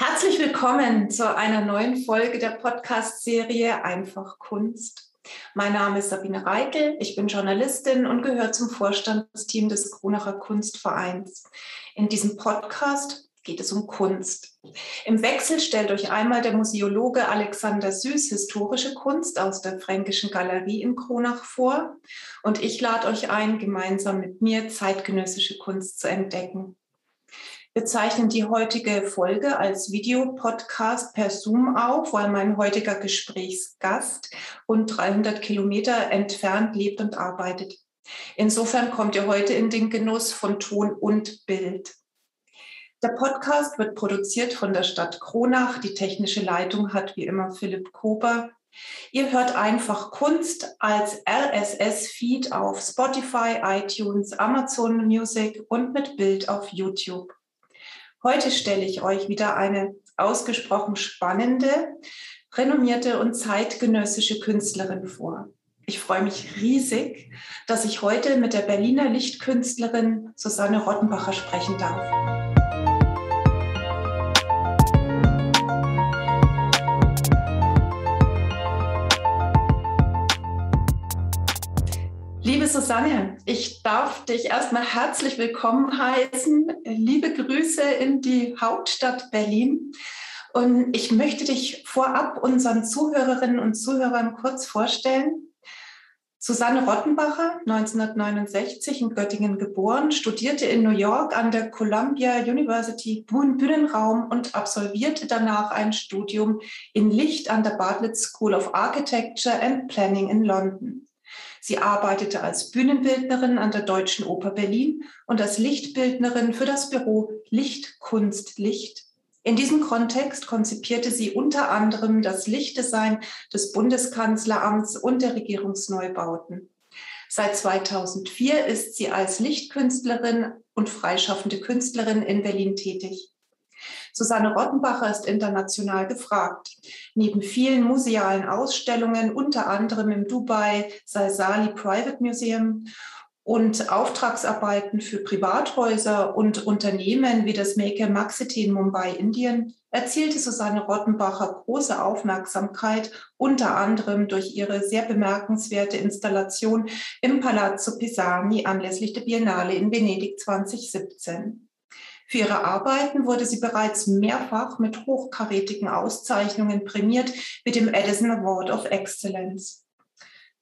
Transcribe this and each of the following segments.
Herzlich willkommen zu einer neuen Folge der Podcast-Serie Einfach Kunst. Mein Name ist Sabine Reikel, ich bin Journalistin und gehöre zum Vorstandsteam des Kronacher Kunstvereins. In diesem Podcast geht es um Kunst. Im Wechsel stellt euch einmal der Museologe Alexander Süß historische Kunst aus der Fränkischen Galerie in Kronach vor und ich lade euch ein, gemeinsam mit mir zeitgenössische Kunst zu entdecken. Wir zeichnen die heutige Folge als Videopodcast per Zoom auf, weil mein heutiger Gesprächsgast rund 300 Kilometer entfernt lebt und arbeitet. Insofern kommt ihr heute in den Genuss von Ton und Bild. Der Podcast wird produziert von der Stadt Kronach. Die technische Leitung hat wie immer Philipp Kober. Ihr hört einfach Kunst als RSS-Feed auf Spotify, iTunes, Amazon Music und mit Bild auf YouTube. Heute stelle ich euch wieder eine ausgesprochen spannende, renommierte und zeitgenössische Künstlerin vor. Ich freue mich riesig, dass ich heute mit der Berliner Lichtkünstlerin Susanne Rottenbacher sprechen darf. Susanne, ich darf dich erstmal herzlich willkommen heißen. Liebe Grüße in die Hauptstadt Berlin. Und ich möchte dich vorab unseren Zuhörerinnen und Zuhörern kurz vorstellen. Susanne Rottenbacher, 1969 in Göttingen geboren, studierte in New York an der Columbia University Bühnenraum und absolvierte danach ein Studium in Licht an der Bartlett School of Architecture and Planning in London. Sie arbeitete als Bühnenbildnerin an der Deutschen Oper Berlin und als Lichtbildnerin für das Büro Licht, Kunst, Licht. In diesem Kontext konzipierte sie unter anderem das Lichtdesign des Bundeskanzleramts und der Regierungsneubauten. Seit 2004 ist sie als Lichtkünstlerin und freischaffende Künstlerin in Berlin tätig. Susanne Rottenbacher ist international gefragt. Neben vielen musealen Ausstellungen, unter anderem im Dubai Salsali Private Museum und Auftragsarbeiten für Privathäuser und Unternehmen wie das Maker Maxity in Mumbai, Indien, erzielte Susanne Rottenbacher große Aufmerksamkeit, unter anderem durch ihre sehr bemerkenswerte Installation im Palazzo Pisani anlässlich der Biennale in Venedig 2017. Für ihre Arbeiten wurde sie bereits mehrfach mit hochkarätigen Auszeichnungen prämiert mit dem Edison Award of Excellence.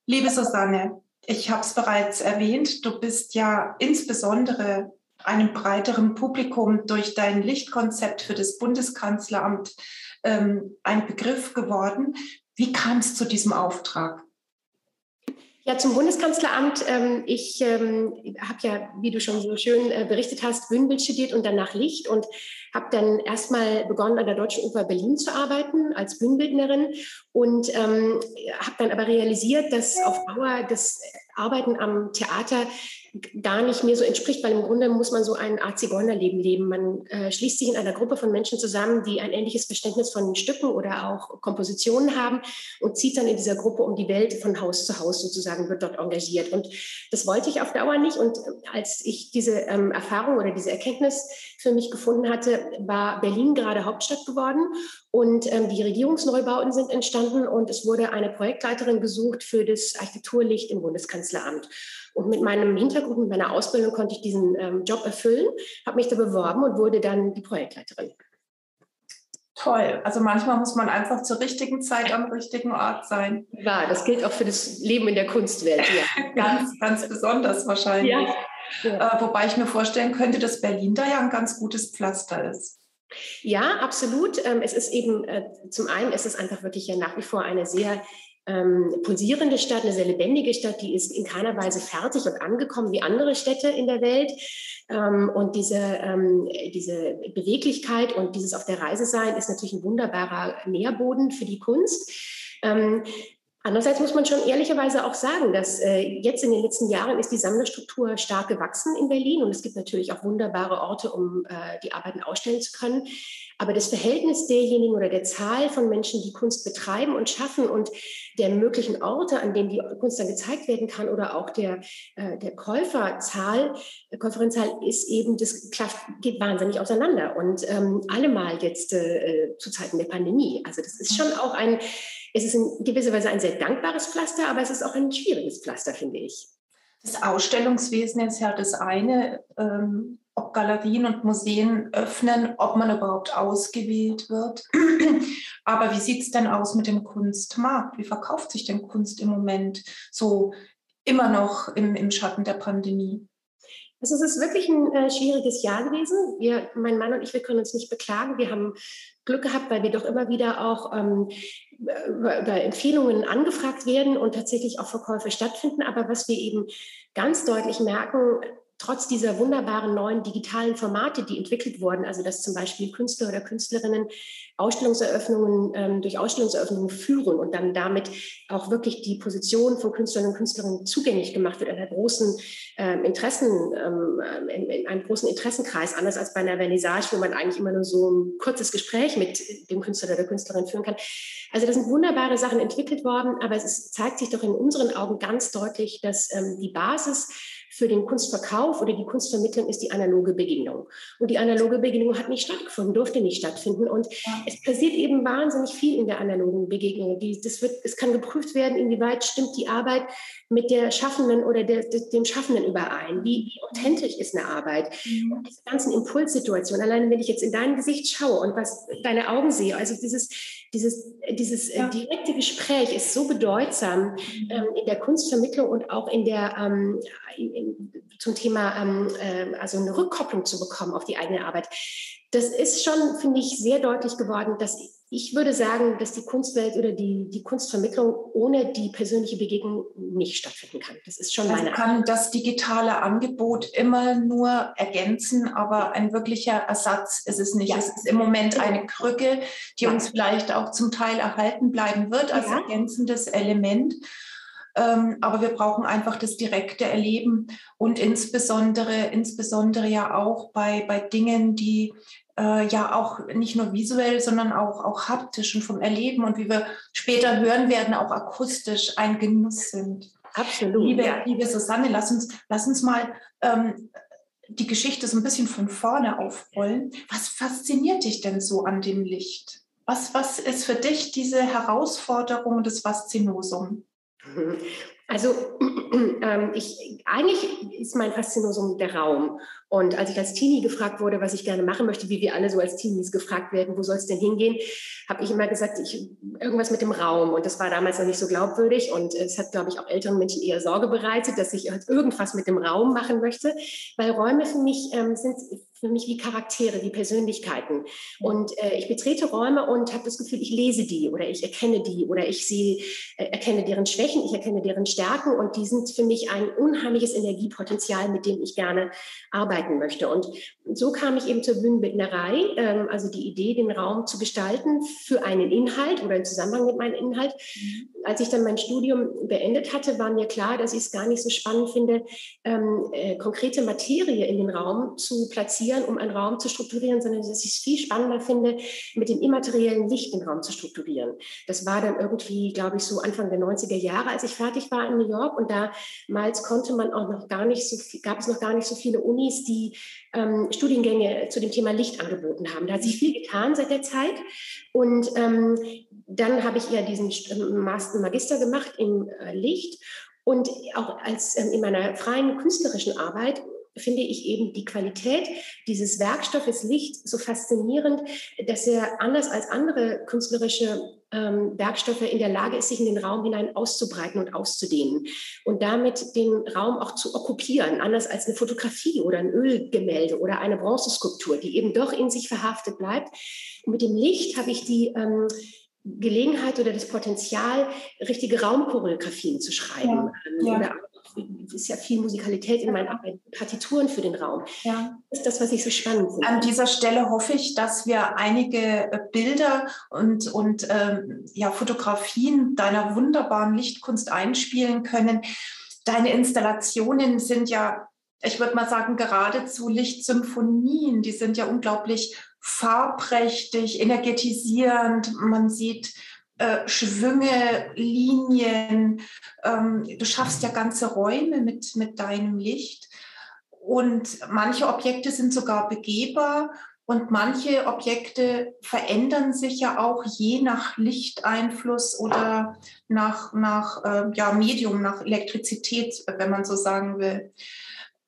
Liebe Susanne, ich habe es bereits erwähnt, du bist ja insbesondere einem breiteren Publikum durch dein Lichtkonzept für das Bundeskanzleramt ähm, ein Begriff geworden. Wie kam es zu diesem Auftrag? Ja, zum Bundeskanzleramt. Ähm, ich ähm, habe ja, wie du schon so schön äh, berichtet hast, Bühnenbild studiert und danach Licht und habe dann erstmal begonnen, an der Deutschen Oper Berlin zu arbeiten als Bühnenbildnerin und ähm, habe dann aber realisiert, dass auf Dauer das Arbeiten am Theater gar nicht mehr so entspricht, weil im Grunde muss man so ein Art Zigeunerleben leben. Man äh, schließt sich in einer Gruppe von Menschen zusammen, die ein ähnliches Verständnis von Stücken oder auch Kompositionen haben und zieht dann in dieser Gruppe um die Welt von Haus zu Haus sozusagen, wird dort engagiert. Und das wollte ich auf Dauer nicht. Und als ich diese ähm, Erfahrung oder diese Erkenntnis für mich gefunden hatte, war Berlin gerade Hauptstadt geworden und ähm, die Regierungsneubauten sind entstanden und es wurde eine Projektleiterin gesucht für das Architekturlicht im Bundeskanzleramt. Und mit meinem Hintergrund, mit meiner Ausbildung konnte ich diesen ähm, Job erfüllen, habe mich da beworben und wurde dann die Projektleiterin. Toll. Also manchmal muss man einfach zur richtigen Zeit am richtigen Ort sein. Ja, das gilt auch für das Leben in der Kunstwelt. Ja. ganz, ganz besonders wahrscheinlich. Ja. Ja. Äh, wobei ich mir vorstellen könnte, dass Berlin da ja ein ganz gutes Pflaster ist. Ja, absolut. Ähm, es ist eben, äh, zum einen ist es einfach wirklich ja nach wie vor eine sehr ähm, pulsierende Stadt, eine sehr lebendige Stadt, die ist in keiner Weise fertig und angekommen wie andere Städte in der Welt. Ähm, und diese, ähm, diese Beweglichkeit und dieses auf der Reise sein ist natürlich ein wunderbarer Nährboden für die Kunst. Ähm, Andererseits muss man schon ehrlicherweise auch sagen, dass äh, jetzt in den letzten Jahren ist die Sammlerstruktur stark gewachsen in Berlin und es gibt natürlich auch wunderbare Orte, um äh, die Arbeiten ausstellen zu können. Aber das Verhältnis derjenigen oder der Zahl von Menschen, die Kunst betreiben und schaffen und der möglichen Orte, an denen die Kunst dann gezeigt werden kann oder auch der, äh, der Käuferzahl, der Käuferinzahl ist eben, das geht wahnsinnig auseinander und ähm, allemal jetzt äh, zu Zeiten der Pandemie. Also das ist schon auch ein, es ist in gewisser Weise ein sehr dankbares Pflaster, aber es ist auch ein schwieriges Pflaster, finde ich. Das Ausstellungswesen ist ja das eine, ähm, ob Galerien und Museen öffnen, ob man überhaupt ausgewählt wird. Aber wie sieht es denn aus mit dem Kunstmarkt? Wie verkauft sich denn Kunst im Moment so immer noch im, im Schatten der Pandemie? Also es ist wirklich ein äh, schwieriges Jahr gewesen. Wir, mein Mann und ich, wir können uns nicht beklagen. Wir haben Glück gehabt, weil wir doch immer wieder auch ähm, über, über Empfehlungen angefragt werden und tatsächlich auch Verkäufe stattfinden. Aber was wir eben ganz deutlich merken, trotz dieser wunderbaren neuen digitalen Formate, die entwickelt wurden, also dass zum Beispiel Künstler oder Künstlerinnen Ausstellungseröffnungen ähm, durch Ausstellungseröffnungen führen und dann damit auch wirklich die Position von Künstlerinnen und Künstlerinnen zugänglich gemacht wird, einer großen ähm, Interessen, ähm, in, in, einem großen Interessenkreis, anders als bei einer Vernissage, wo man eigentlich immer nur so ein kurzes Gespräch mit dem Künstler oder der Künstlerin führen kann. Also das sind wunderbare Sachen entwickelt worden, aber es ist, zeigt sich doch in unseren Augen ganz deutlich, dass ähm, die Basis für den Kunstverkauf oder die Kunstvermittlung ist die analoge Begegnung. Und die analoge Begegnung hat nicht stattgefunden, durfte nicht stattfinden. Und ja. es passiert eben wahnsinnig viel in der analogen Begegnung. Die, das wird, es kann geprüft werden, inwieweit stimmt die Arbeit mit der Schaffenden oder der, dem Schaffenden überein. Wie, wie authentisch ist eine Arbeit? Mhm. Und diese ganzen Impulssituationen, allein wenn ich jetzt in dein Gesicht schaue und was deine Augen sehe, also dieses, dieses, dieses äh, ja. direkte Gespräch ist so bedeutsam mhm. ähm, in der Kunstvermittlung und auch in der ähm, in, zum Thema ähm, äh, also eine Rückkopplung zu bekommen auf die eigene Arbeit. Das ist schon, finde ich, sehr deutlich geworden, dass ich würde sagen, dass die Kunstwelt oder die, die Kunstvermittlung ohne die persönliche Begegnung nicht stattfinden kann. Das ist schon also meine kann das digitale Angebot immer nur ergänzen, aber ein wirklicher Ersatz ist es nicht. Ja. Es ist im Moment eine Krücke, die ja. uns vielleicht auch zum Teil erhalten bleiben wird als ja. ergänzendes Element. Ähm, aber wir brauchen einfach das direkte Erleben und insbesondere, insbesondere ja auch bei, bei Dingen, die äh, ja auch nicht nur visuell, sondern auch, auch haptisch und vom Erleben und wie wir später hören werden, auch akustisch ein Genuss sind. Absolut. Liebe, ja. liebe Susanne, lass uns, lass uns mal ähm, die Geschichte so ein bisschen von vorne aufrollen. Was fasziniert dich denn so an dem Licht? Was, was ist für dich diese Herausforderung des Faszinosum? Also ähm, ich, eigentlich ist mein Faszinosum der Raum. Und als ich als Teenie gefragt wurde, was ich gerne machen möchte, wie wir alle so als Teenies gefragt werden, wo soll es denn hingehen, habe ich immer gesagt, ich, irgendwas mit dem Raum. Und das war damals noch nicht so glaubwürdig. Und es hat, glaube ich, auch älteren Menschen eher Sorge bereitet, dass ich halt irgendwas mit dem Raum machen möchte. Weil Räume für mich ähm, sind für mich wie Charaktere, wie Persönlichkeiten. Und äh, ich betrete Räume und habe das Gefühl, ich lese die oder ich erkenne die oder ich sehe, äh, erkenne deren Schwächen, ich erkenne deren Stärken und die sind für mich ein unheimliches Energiepotenzial, mit dem ich gerne arbeiten möchte. Und so kam ich eben zur Bühnenbildnerei, ähm, also die Idee, den Raum zu gestalten für einen Inhalt oder im Zusammenhang mit meinem Inhalt. Mhm. Als ich dann mein Studium beendet hatte, war mir klar, dass ich es gar nicht so spannend finde, ähm, äh, konkrete Materie in den Raum zu platzieren platzieren, um einen Raum zu strukturieren, sondern dass ich es viel spannender finde, mit dem immateriellen Licht den Raum zu strukturieren. Das war dann irgendwie, glaube ich, so Anfang der 90er Jahre, als ich fertig war in New York. Und damals konnte man auch noch gar nicht so viel, gab es noch gar nicht so viele Unis, die ähm, Studiengänge zu dem Thema Licht angeboten haben. Da hat sich viel getan seit der Zeit. Und ähm, dann habe ich ja diesen ähm, Master Magister gemacht im äh, Licht. Und auch als ähm, in meiner freien künstlerischen Arbeit finde ich eben die Qualität dieses Werkstoffes Licht so faszinierend, dass er anders als andere künstlerische ähm, Werkstoffe in der Lage ist, sich in den Raum hinein auszubreiten und auszudehnen und damit den Raum auch zu okkupieren, anders als eine Fotografie oder ein Ölgemälde oder eine Bronzeskulptur, die eben doch in sich verhaftet bleibt. Und mit dem Licht habe ich die ähm, Gelegenheit oder das Potenzial, richtige Raumchoreografien zu schreiben. Ja, ähm, ja. Oder ist ja viel Musikalität in meinen Arbeiten, Partituren für den Raum. Ja. Das ist das, was ich so spannend finde. An dieser Stelle hoffe ich, dass wir einige äh, Bilder und, und ähm, ja, Fotografien deiner wunderbaren Lichtkunst einspielen können. Deine Installationen sind ja, ich würde mal sagen, geradezu Lichtsymphonien. Die sind ja unglaublich farbprächtig, energetisierend. Man sieht äh, Schwünge, Linien. Ähm, du schaffst ja ganze Räume mit, mit deinem Licht. Und manche Objekte sind sogar begehbar und manche Objekte verändern sich ja auch je nach Lichteinfluss oder nach, nach äh, ja, Medium, nach Elektrizität, wenn man so sagen will.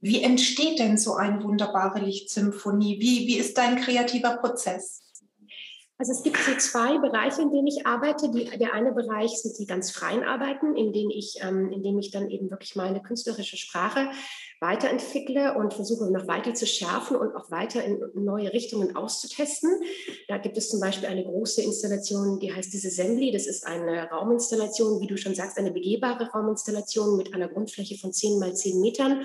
Wie entsteht denn so eine wunderbare Lichtsymphonie? Wie, wie ist dein kreativer Prozess? Also es gibt so zwei Bereiche, in denen ich arbeite. Die, der eine Bereich sind die ganz freien Arbeiten, in denen ich, ähm, in denen ich dann eben wirklich meine künstlerische Sprache weiterentwickle und versuche noch weiter zu schärfen und auch weiter in neue Richtungen auszutesten. Da gibt es zum Beispiel eine große Installation, die heißt Disassembly. Das ist eine Rauminstallation, wie du schon sagst, eine begehbare Rauminstallation mit einer Grundfläche von 10 mal 10 Metern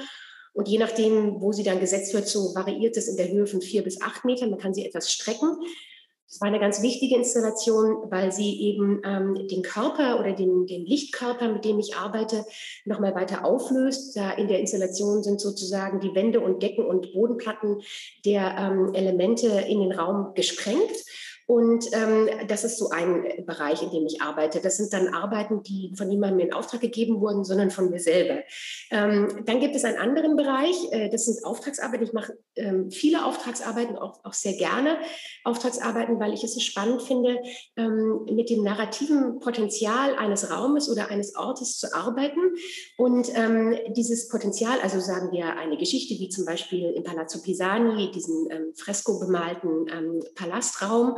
und je nachdem, wo sie dann gesetzt wird, so variiert es in der Höhe von vier bis acht Metern. Man kann sie etwas strecken. Das war eine ganz wichtige Installation, weil sie eben ähm, den Körper oder den, den Lichtkörper, mit dem ich arbeite, nochmal weiter auflöst. Da in der Installation sind sozusagen die Wände und Decken und Bodenplatten der ähm, Elemente in den Raum gesprengt. Und ähm, das ist so ein Bereich, in dem ich arbeite. Das sind dann Arbeiten, die von niemandem in Auftrag gegeben wurden, sondern von mir selber. Ähm, dann gibt es einen anderen Bereich, äh, das sind Auftragsarbeiten. Ich mache ähm, viele Auftragsarbeiten, auch, auch sehr gerne Auftragsarbeiten, weil ich es so spannend finde, ähm, mit dem narrativen Potenzial eines Raumes oder eines Ortes zu arbeiten. Und ähm, dieses Potenzial, also sagen wir eine Geschichte wie zum Beispiel im Palazzo Pisani, diesen ähm, fresko bemalten Palastraum,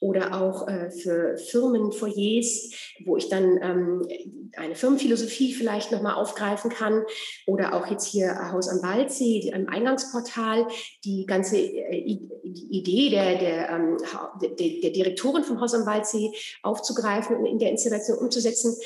oder auch äh, für Firmenfoyers, wo ich dann ähm, eine Firmenphilosophie vielleicht nochmal aufgreifen kann oder auch jetzt hier Haus am Waldsee, am Eingangsportal, die ganze äh, Idee der, der, ähm, der, der Direktorin vom Haus am Waldsee aufzugreifen und in der Installation umzusetzen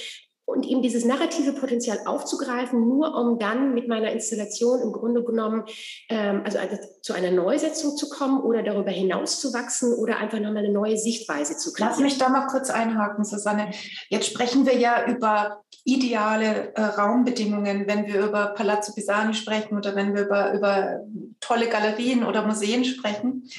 und eben dieses narrative Potenzial aufzugreifen, nur um dann mit meiner Installation im Grunde genommen ähm, also zu einer Neusetzung zu kommen oder darüber hinaus zu wachsen oder einfach nochmal eine neue Sichtweise zu kriegen. Lass mich da mal kurz einhaken, Susanne. Jetzt sprechen wir ja über ideale äh, Raumbedingungen, wenn wir über Palazzo Pisani sprechen oder wenn wir über, über tolle Galerien oder Museen sprechen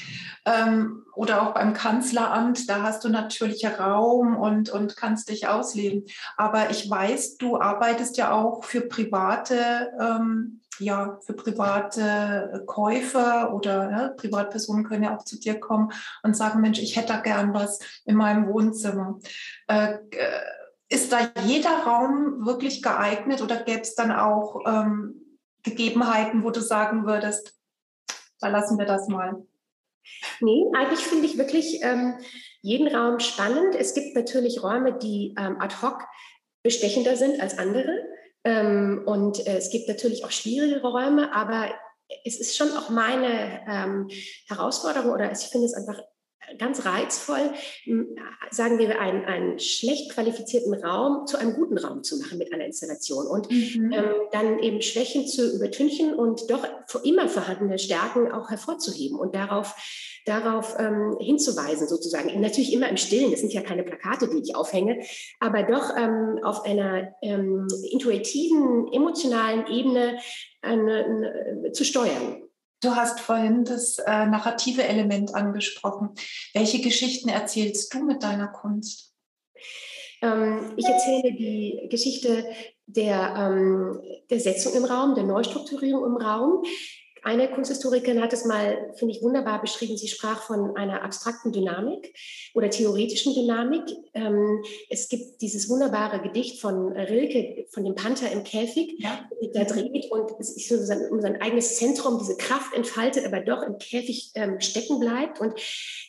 ähm, oder auch beim Kanzleramt, da hast du natürlich Raum und, und kannst dich ausleben. Aber ich weiß, du arbeitest ja auch für private, ähm, ja, für private Käufer oder ja, Privatpersonen können ja auch zu dir kommen und sagen, Mensch, ich hätte da gern was in meinem Wohnzimmer. Äh, ist da jeder Raum wirklich geeignet oder gäbe es dann auch ähm, Gegebenheiten, wo du sagen würdest, da lassen wir das mal? Nee, eigentlich finde ich wirklich ähm, jeden Raum spannend. Es gibt natürlich Räume, die ähm, ad hoc bestechender sind als andere. Ähm, und äh, es gibt natürlich auch schwierige Räume, aber es ist schon auch meine ähm, Herausforderung oder ich finde es einfach ganz reizvoll, sagen wir, einen, einen schlecht qualifizierten Raum zu einem guten Raum zu machen mit einer Installation und mhm. ähm, dann eben Schwächen zu übertünchen und doch immer vorhandene Stärken auch hervorzuheben und darauf darauf ähm, hinzuweisen, sozusagen. Natürlich immer im Stillen, das sind ja keine Plakate, die ich aufhänge, aber doch ähm, auf einer ähm, intuitiven, emotionalen Ebene eine, eine, zu steuern. Du hast vorhin das äh, narrative Element angesprochen. Welche Geschichten erzählst du mit deiner Kunst? Ähm, ich erzähle die Geschichte der, ähm, der Setzung im Raum, der Neustrukturierung im Raum. Eine Kunsthistorikerin hat es mal, finde ich, wunderbar beschrieben. Sie sprach von einer abstrakten Dynamik oder theoretischen Dynamik. Ähm, es gibt dieses wunderbare Gedicht von Rilke, von dem Panther im Käfig, ja. der dreht und sich so sein, um sein eigenes Zentrum diese Kraft entfaltet, aber doch im Käfig ähm, stecken bleibt. Und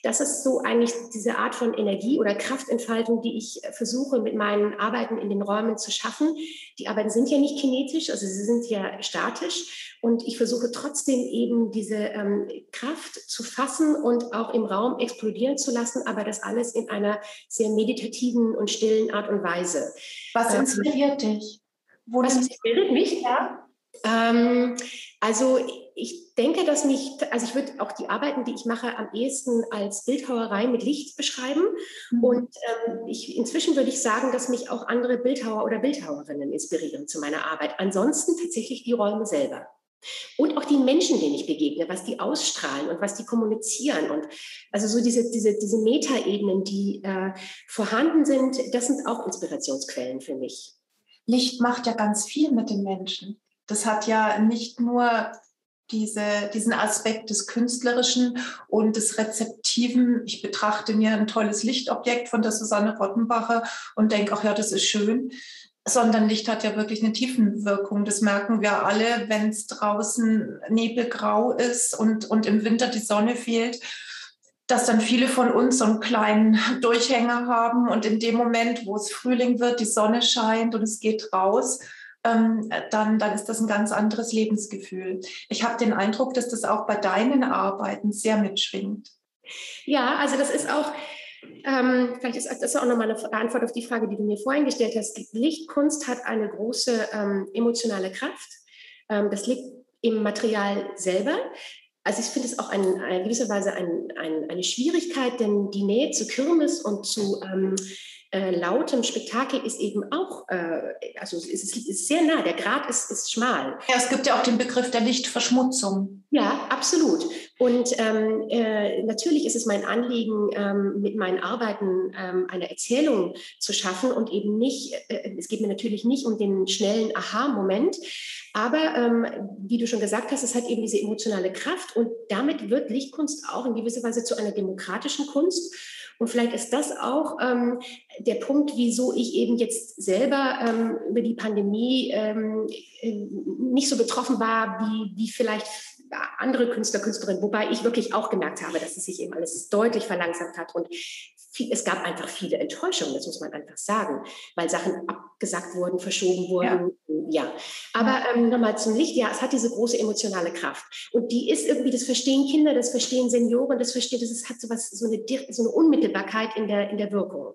das ist so eigentlich diese Art von Energie oder Kraftentfaltung, die ich versuche mit meinen Arbeiten in den Räumen zu schaffen. Die Arbeiten sind ja nicht kinetisch, also sie sind ja statisch. Und ich versuche trotzdem eben diese ähm, Kraft zu fassen und auch im Raum explodieren zu lassen, aber das alles in einer sehr meditativen und stillen Art und Weise. Was ähm, inspiriert ähm, dich? Wo was inspiriert mich? Ja. Ähm, also ich denke, dass mich, also ich würde auch die Arbeiten, die ich mache, am ehesten als Bildhauerei mit Licht beschreiben. Mhm. Und ähm, ich, inzwischen würde ich sagen, dass mich auch andere Bildhauer oder Bildhauerinnen inspirieren zu meiner Arbeit. Ansonsten tatsächlich die Räume selber. Und auch die Menschen, denen ich begegne, was die ausstrahlen und was die kommunizieren. Und also so diese, diese, diese Metaebenen, die äh, vorhanden sind, das sind auch Inspirationsquellen für mich. Licht macht ja ganz viel mit den Menschen. Das hat ja nicht nur diese, diesen Aspekt des Künstlerischen und des Rezeptiven. Ich betrachte mir ein tolles Lichtobjekt von der Susanne Rottenbacher und denke, ach ja, das ist schön. Sondern Licht hat ja wirklich eine Tiefenwirkung. Das merken wir alle, wenn es draußen nebelgrau ist und, und im Winter die Sonne fehlt, dass dann viele von uns so einen kleinen Durchhänger haben und in dem Moment, wo es Frühling wird, die Sonne scheint und es geht raus, ähm, dann, dann ist das ein ganz anderes Lebensgefühl. Ich habe den Eindruck, dass das auch bei deinen Arbeiten sehr mitschwingt. Ja, also das ist auch, ähm, vielleicht ist das auch nochmal eine Antwort auf die Frage, die du mir vorhin gestellt hast. Lichtkunst hat eine große ähm, emotionale Kraft. Ähm, das liegt im Material selber. Also ich finde es auch in gewisser Weise ein, ein, eine Schwierigkeit, denn die Nähe zu Kirmes und zu ähm, äh, lautem Spektakel ist eben auch, äh, also es ist, ist, sehr nah, der Grad ist, ist schmal. Ja, es gibt ja auch den Begriff der Lichtverschmutzung. Ja, absolut. Und ähm, äh, natürlich ist es mein Anliegen, ähm, mit meinen Arbeiten ähm, eine Erzählung zu schaffen und eben nicht, äh, es geht mir natürlich nicht um den schnellen Aha-Moment, aber ähm, wie du schon gesagt hast, es hat eben diese emotionale Kraft und damit wird Lichtkunst auch in gewisser Weise zu einer demokratischen Kunst. Und vielleicht ist das auch ähm, der Punkt, wieso ich eben jetzt selber ähm, über die Pandemie ähm, äh, nicht so betroffen war, wie, wie vielleicht andere Künstler, Künstlerinnen, wobei ich wirklich auch gemerkt habe, dass es sich eben alles deutlich verlangsamt hat. Und viel, es gab einfach viele Enttäuschungen, das muss man einfach sagen, weil Sachen abgesagt wurden, verschoben wurden. Ja, ja. aber ähm, nochmal zum Licht, ja, es hat diese große emotionale Kraft und die ist irgendwie, das verstehen Kinder, das verstehen Senioren, das versteht, das hat so was, so eine, so eine Unmittelbarkeit in der, in der Wirkung.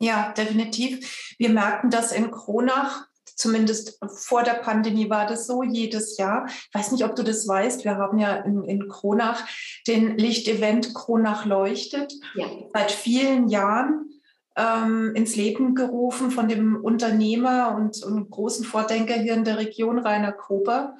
Ja, definitiv. Wir merken das in Kronach Zumindest vor der Pandemie war das so jedes Jahr. Ich weiß nicht, ob du das weißt. Wir haben ja in, in Kronach den Lichtevent Kronach leuchtet ja. seit vielen Jahren ähm, ins Leben gerufen von dem Unternehmer und, und, großen Vordenker hier in der Region, Rainer Kober,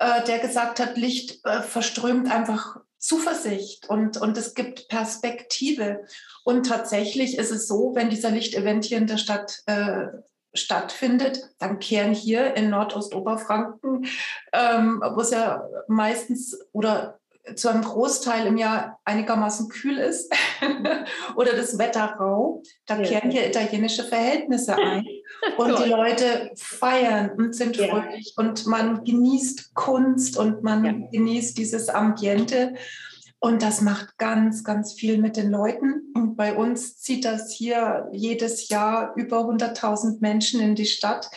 äh, der gesagt hat, Licht äh, verströmt einfach Zuversicht und, und es gibt Perspektive. Und tatsächlich ist es so, wenn dieser Lichtevent hier in der Stadt äh, stattfindet, dann kehren hier in Nordostoberfranken, ähm, wo es ja meistens oder zu einem Großteil im Jahr einigermaßen kühl ist oder das Wetter rau, da kehren hier italienische Verhältnisse ein. Und die Leute feiern und sind fröhlich und man genießt Kunst und man ja. genießt dieses Ambiente und das macht ganz, ganz viel mit den Leuten. Und bei uns zieht das hier jedes Jahr über 100.000 Menschen in die Stadt,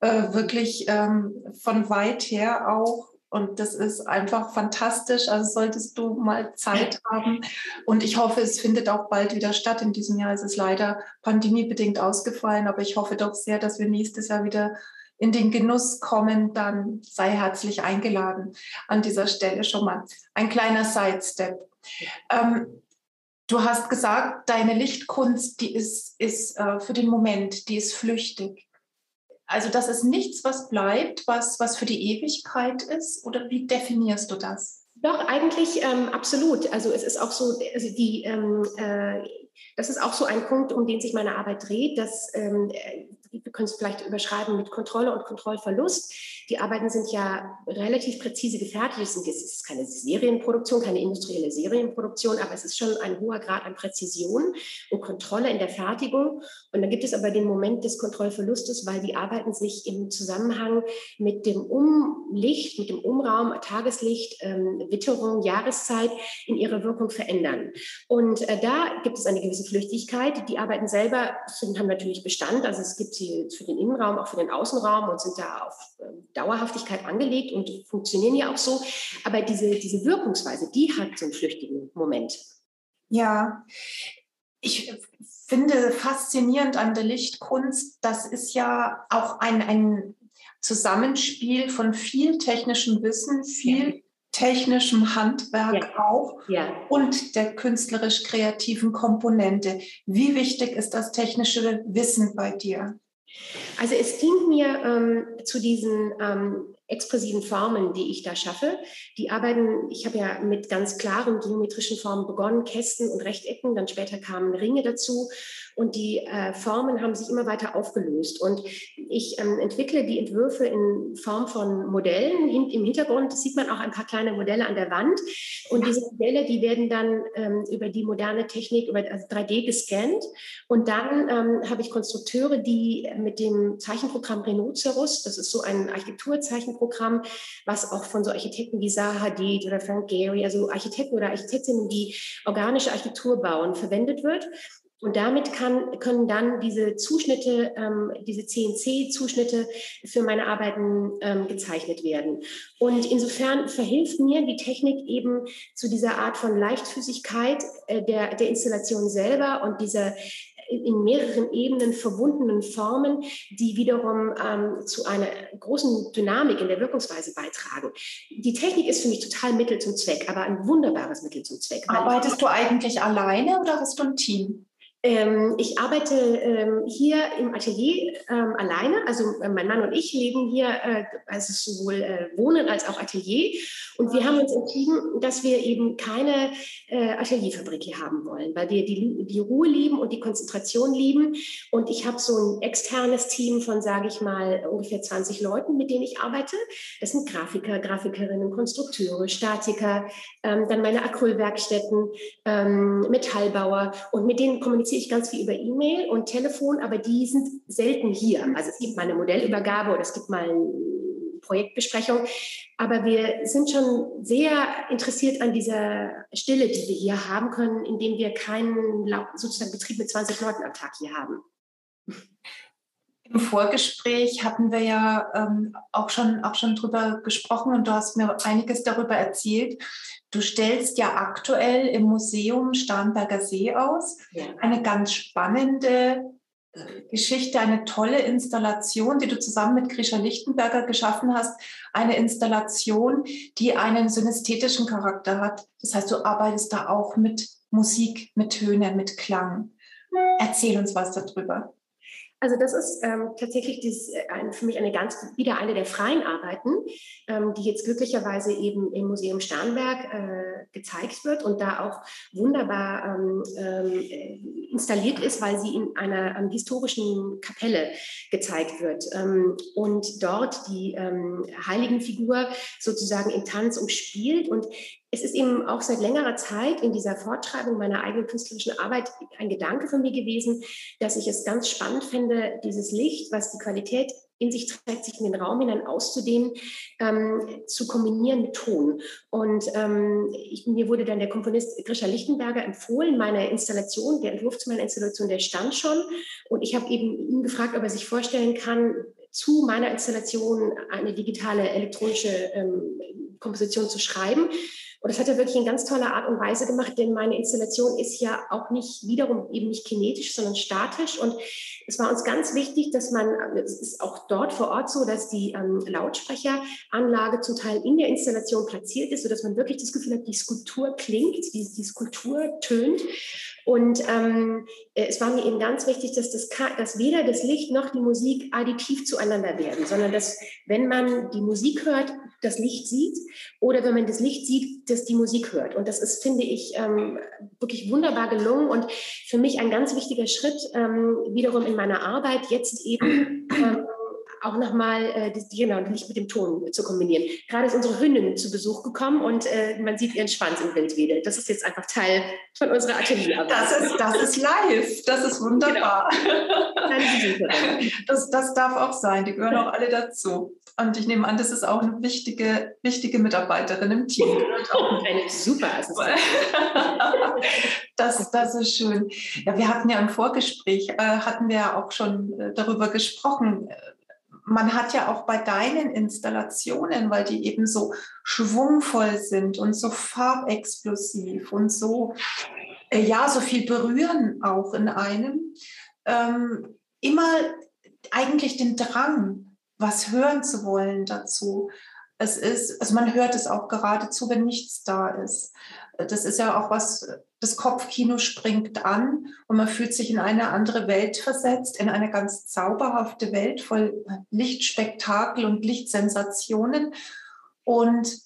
äh, wirklich ähm, von weit her auch. Und das ist einfach fantastisch. Also solltest du mal Zeit haben. Und ich hoffe, es findet auch bald wieder statt. In diesem Jahr ist es leider pandemiebedingt ausgefallen. Aber ich hoffe doch sehr, dass wir nächstes Jahr wieder in den Genuss kommen, dann sei herzlich eingeladen. An dieser Stelle schon mal ein kleiner Sidestep. Ähm, du hast gesagt, deine Lichtkunst, die ist, ist äh, für den Moment, die ist flüchtig. Also das ist nichts, was bleibt, was, was für die Ewigkeit ist? Oder wie definierst du das? Doch, eigentlich ähm, absolut. Also es ist auch so, also die, ähm, äh, das ist auch so ein Punkt, um den sich meine Arbeit dreht, dass ähm, wir können es vielleicht überschreiben mit Kontrolle und Kontrollverlust. Die Arbeiten sind ja relativ präzise gefertigt. Es ist keine Serienproduktion, keine industrielle Serienproduktion, aber es ist schon ein hoher Grad an Präzision und Kontrolle in der Fertigung. Und dann gibt es aber den Moment des Kontrollverlustes, weil die Arbeiten sich im Zusammenhang mit dem Umlicht, mit dem Umraum, Tageslicht, ähm, Witterung, Jahreszeit in ihrer Wirkung verändern. Und äh, da gibt es eine gewisse Flüchtigkeit. Die Arbeiten selber sind, haben natürlich Bestand. Also es gibt sie für den Innenraum, auch für den Außenraum und sind da auf ähm, Dauerhaftigkeit angelegt und funktionieren ja auch so. Aber diese, diese Wirkungsweise, die hat so einen flüchtigen Moment. Ja, ich finde faszinierend an der Lichtkunst, das ist ja auch ein, ein Zusammenspiel von viel technischem Wissen, viel ja. technischem Handwerk ja. auch ja. und der künstlerisch-kreativen Komponente. Wie wichtig ist das technische Wissen bei dir? Also es dient mir ähm, zu diesen ähm, expressiven Formen, die ich da schaffe, die arbeiten, ich habe ja mit ganz klaren geometrischen Formen begonnen, Kästen und Rechtecken, dann später kamen Ringe dazu und die äh, Formen haben sich immer weiter aufgelöst. Und ich ähm, entwickle die Entwürfe in Form von Modellen. In, Im Hintergrund sieht man auch ein paar kleine Modelle an der Wand. Und diese Modelle, die werden dann ähm, über die moderne Technik, über also 3D gescannt. Und dann ähm, habe ich Konstrukteure, die mit dem Zeichenprogramm Rhinoceros, das ist so ein Architekturzeichenprogramm, was auch von so Architekten wie Zaha Hadid oder Frank Gehry, also Architekten oder Architektinnen, die organische Architektur bauen, verwendet wird. Und damit kann, können dann diese Zuschnitte, ähm, diese CNC-Zuschnitte für meine Arbeiten ähm, gezeichnet werden. Und insofern verhilft mir die Technik eben zu dieser Art von Leichtfüßigkeit äh, der, der Installation selber und dieser in mehreren Ebenen verbundenen Formen, die wiederum ähm, zu einer großen Dynamik in der Wirkungsweise beitragen. Die Technik ist für mich total Mittel zum Zweck, aber ein wunderbares Mittel zum Zweck. Arbeitest du eigentlich alleine oder hast du ein Team? Ähm, ich arbeite ähm, hier im Atelier ähm, alleine. Also äh, mein Mann und ich leben hier, äh, also sowohl äh, Wohnen als auch Atelier. Und wir haben uns entschieden, dass wir eben keine äh, Atelierfabrik hier haben wollen, weil wir die, die Ruhe lieben und die Konzentration lieben. Und ich habe so ein externes Team von, sage ich mal, ungefähr 20 Leuten, mit denen ich arbeite. Das sind Grafiker, Grafikerinnen, Konstrukteure, Statiker, ähm, dann meine Acrylwerkstätten, ähm, Metallbauer. Und mit denen kommuniziere kommuniziere ich ganz viel über E-Mail und Telefon, aber die sind selten hier. Also es gibt mal eine Modellübergabe oder es gibt mal eine Projektbesprechung. Aber wir sind schon sehr interessiert an dieser Stille, die wir hier haben können, indem wir keinen sozusagen Betrieb mit 20 Leuten am Tag hier haben. Im Vorgespräch hatten wir ja ähm, auch schon auch schon drüber gesprochen und du hast mir einiges darüber erzählt. Du stellst ja aktuell im Museum Starnberger See aus ja. eine ganz spannende äh, Geschichte, eine tolle Installation, die du zusammen mit Grisha Lichtenberger geschaffen hast. Eine Installation, die einen synästhetischen Charakter hat. Das heißt, du arbeitest da auch mit Musik, mit Tönen, mit Klang. Erzähl uns was darüber. Also das ist ähm, tatsächlich dieses, äh, für mich eine ganz wieder eine der freien Arbeiten, ähm, die jetzt glücklicherweise eben im Museum Starnberg äh, gezeigt wird und da auch wunderbar ähm, äh, installiert ist, weil sie in einer ähm, historischen Kapelle gezeigt wird. Ähm, und dort die ähm, Heiligenfigur sozusagen in Tanz umspielt und es ist eben auch seit längerer Zeit in dieser Fortschreibung meiner eigenen künstlerischen Arbeit ein Gedanke von mir gewesen, dass ich es ganz spannend finde, dieses Licht, was die Qualität in sich trägt, sich in den Raum hinein auszudehnen, ähm, zu kombinieren mit Ton. Und ähm, ich, mir wurde dann der Komponist Grisha Lichtenberger empfohlen, meine Installation, der Entwurf zu meiner Installation, der stand schon. Und ich habe eben ihn gefragt, ob er sich vorstellen kann, zu meiner Installation eine digitale elektronische ähm, Komposition zu schreiben. Und das hat er wirklich in ganz toller Art und Weise gemacht, denn meine Installation ist ja auch nicht wiederum eben nicht kinetisch, sondern statisch. Und es war uns ganz wichtig, dass man, es ist auch dort vor Ort so, dass die ähm, Lautsprecheranlage zum Teil in der Installation platziert ist, sodass man wirklich das Gefühl hat, die Skulptur klingt, die, die Skulptur tönt. Und ähm, es war mir eben ganz wichtig, dass, das, dass weder das Licht noch die Musik additiv zueinander werden, sondern dass, wenn man die Musik hört, das Licht sieht oder wenn man das Licht sieht, dass die Musik hört. Und das ist, finde ich, ähm, wirklich wunderbar gelungen und für mich ein ganz wichtiger Schritt ähm, wiederum in meiner Arbeit, jetzt eben ähm, auch nochmal äh, die, genau, Licht mit dem Ton zu kombinieren. Gerade ist unsere Hündin zu Besuch gekommen und äh, man sieht ihren Schwanz im Wind wedelt. Das ist jetzt einfach Teil von unserer Atelierarbeit. Das ist, das ist live. Das ist wunderbar. Genau. das, das darf auch sein. Die gehören auch alle dazu. Und ich nehme an, das ist auch eine wichtige, wichtige Mitarbeiterin im Team. eine super Assistentin. das, das ist schön. Ja, wir hatten ja im Vorgespräch, äh, hatten wir ja auch schon äh, darüber gesprochen. Man hat ja auch bei deinen Installationen, weil die eben so schwungvoll sind und so farbexplosiv und so, äh, ja, so viel berühren auch in einem, ähm, immer eigentlich den Drang, was hören zu wollen dazu. Es ist, also man hört es auch geradezu, wenn nichts da ist. Das ist ja auch was, das Kopfkino springt an und man fühlt sich in eine andere Welt versetzt, in eine ganz zauberhafte Welt voll Lichtspektakel und Lichtsensationen. Und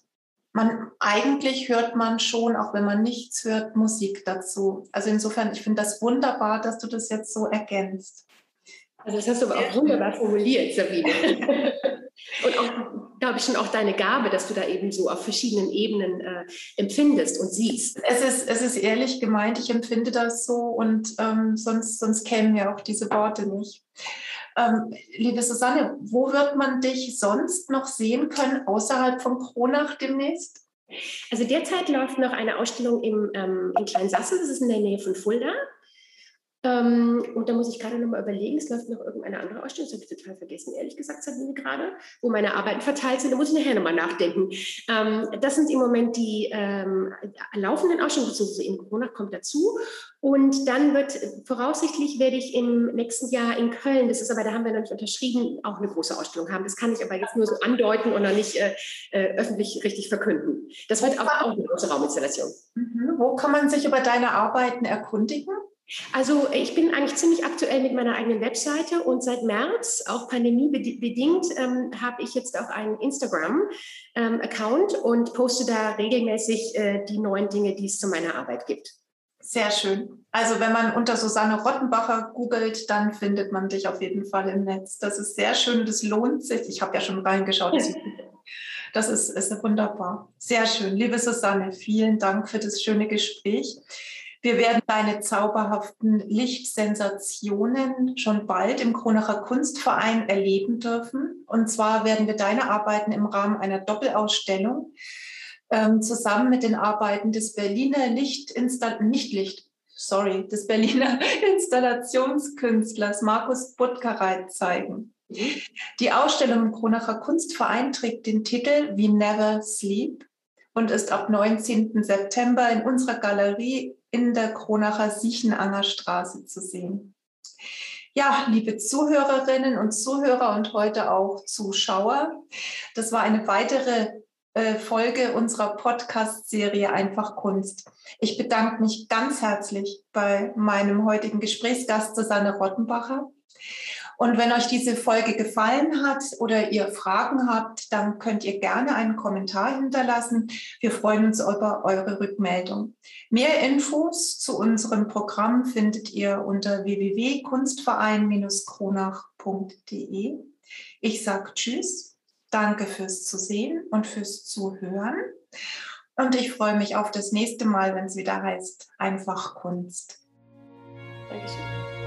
man eigentlich hört man schon, auch wenn man nichts hört, Musik dazu. Also insofern, ich finde das wunderbar, dass du das jetzt so ergänzt. Also das hast du aber auch wunderbar formuliert, Sabine. Und auch, glaube ich, schon auch deine Gabe, dass du da eben so auf verschiedenen Ebenen äh, empfindest und siehst. Es ist, es ist ehrlich gemeint, ich empfinde das so und ähm, sonst, sonst kämen ja auch diese Worte nicht. Ähm, liebe Susanne, wo wird man dich sonst noch sehen können, außerhalb von Kronach demnächst? Also derzeit läuft noch eine Ausstellung im, ähm, in Kleinsassen, das ist in der Nähe von Fulda. Ähm, und da muss ich gerade nochmal überlegen, es läuft noch irgendeine andere Ausstellung, das habe ich total vergessen, ehrlich gesagt, Sabine gerade, wo meine Arbeiten verteilt sind, da muss ich nachher nochmal nachdenken. Ähm, das sind im Moment die ähm, laufenden Ausstellungen, beziehungsweise in Corona kommt dazu. Und dann wird, voraussichtlich werde ich im nächsten Jahr in Köln, das ist aber, da haben wir noch nicht unterschrieben, auch eine große Ausstellung haben. Das kann ich aber jetzt nur so andeuten und noch nicht äh, äh öffentlich richtig verkünden. Das wird aber auch eine große Rauminstallation. Mhm. Wo kann man sich über deine Arbeiten erkundigen? Also ich bin eigentlich ziemlich aktuell mit meiner eigenen Webseite und seit März, auch pandemiebedingt, ähm, habe ich jetzt auch einen Instagram-Account ähm, und poste da regelmäßig äh, die neuen Dinge, die es zu meiner Arbeit gibt. Sehr schön. Also wenn man unter Susanne Rottenbacher googelt, dann findet man dich auf jeden Fall im Netz. Das ist sehr schön, das lohnt sich. Ich habe ja schon reingeschaut. Das ist, ist wunderbar. Sehr schön. Liebe Susanne, vielen Dank für das schöne Gespräch. Wir werden deine zauberhaften Lichtsensationen schon bald im Kronacher Kunstverein erleben dürfen. Und zwar werden wir deine Arbeiten im Rahmen einer Doppelausstellung ähm, zusammen mit den Arbeiten des Berliner Lichtinstall Licht, sorry, des Berliner Installationskünstlers Markus Butkereit zeigen. Die Ausstellung im Kronacher Kunstverein trägt den Titel We Never Sleep und ist ab 19. September in unserer Galerie in der Kronacher Siechenanger Straße zu sehen. Ja, liebe Zuhörerinnen und Zuhörer und heute auch Zuschauer, das war eine weitere äh, Folge unserer Podcast-Serie Einfach Kunst. Ich bedanke mich ganz herzlich bei meinem heutigen Gesprächsgast Susanne Rottenbacher. Und wenn euch diese Folge gefallen hat oder ihr Fragen habt, dann könnt ihr gerne einen Kommentar hinterlassen. Wir freuen uns über eure Rückmeldung. Mehr Infos zu unserem Programm findet ihr unter www.kunstverein-kronach.de. Ich sage Tschüss, danke fürs Zusehen und fürs Zuhören. Und ich freue mich auf das nächste Mal, wenn es wieder heißt Einfach Kunst. Dankeschön.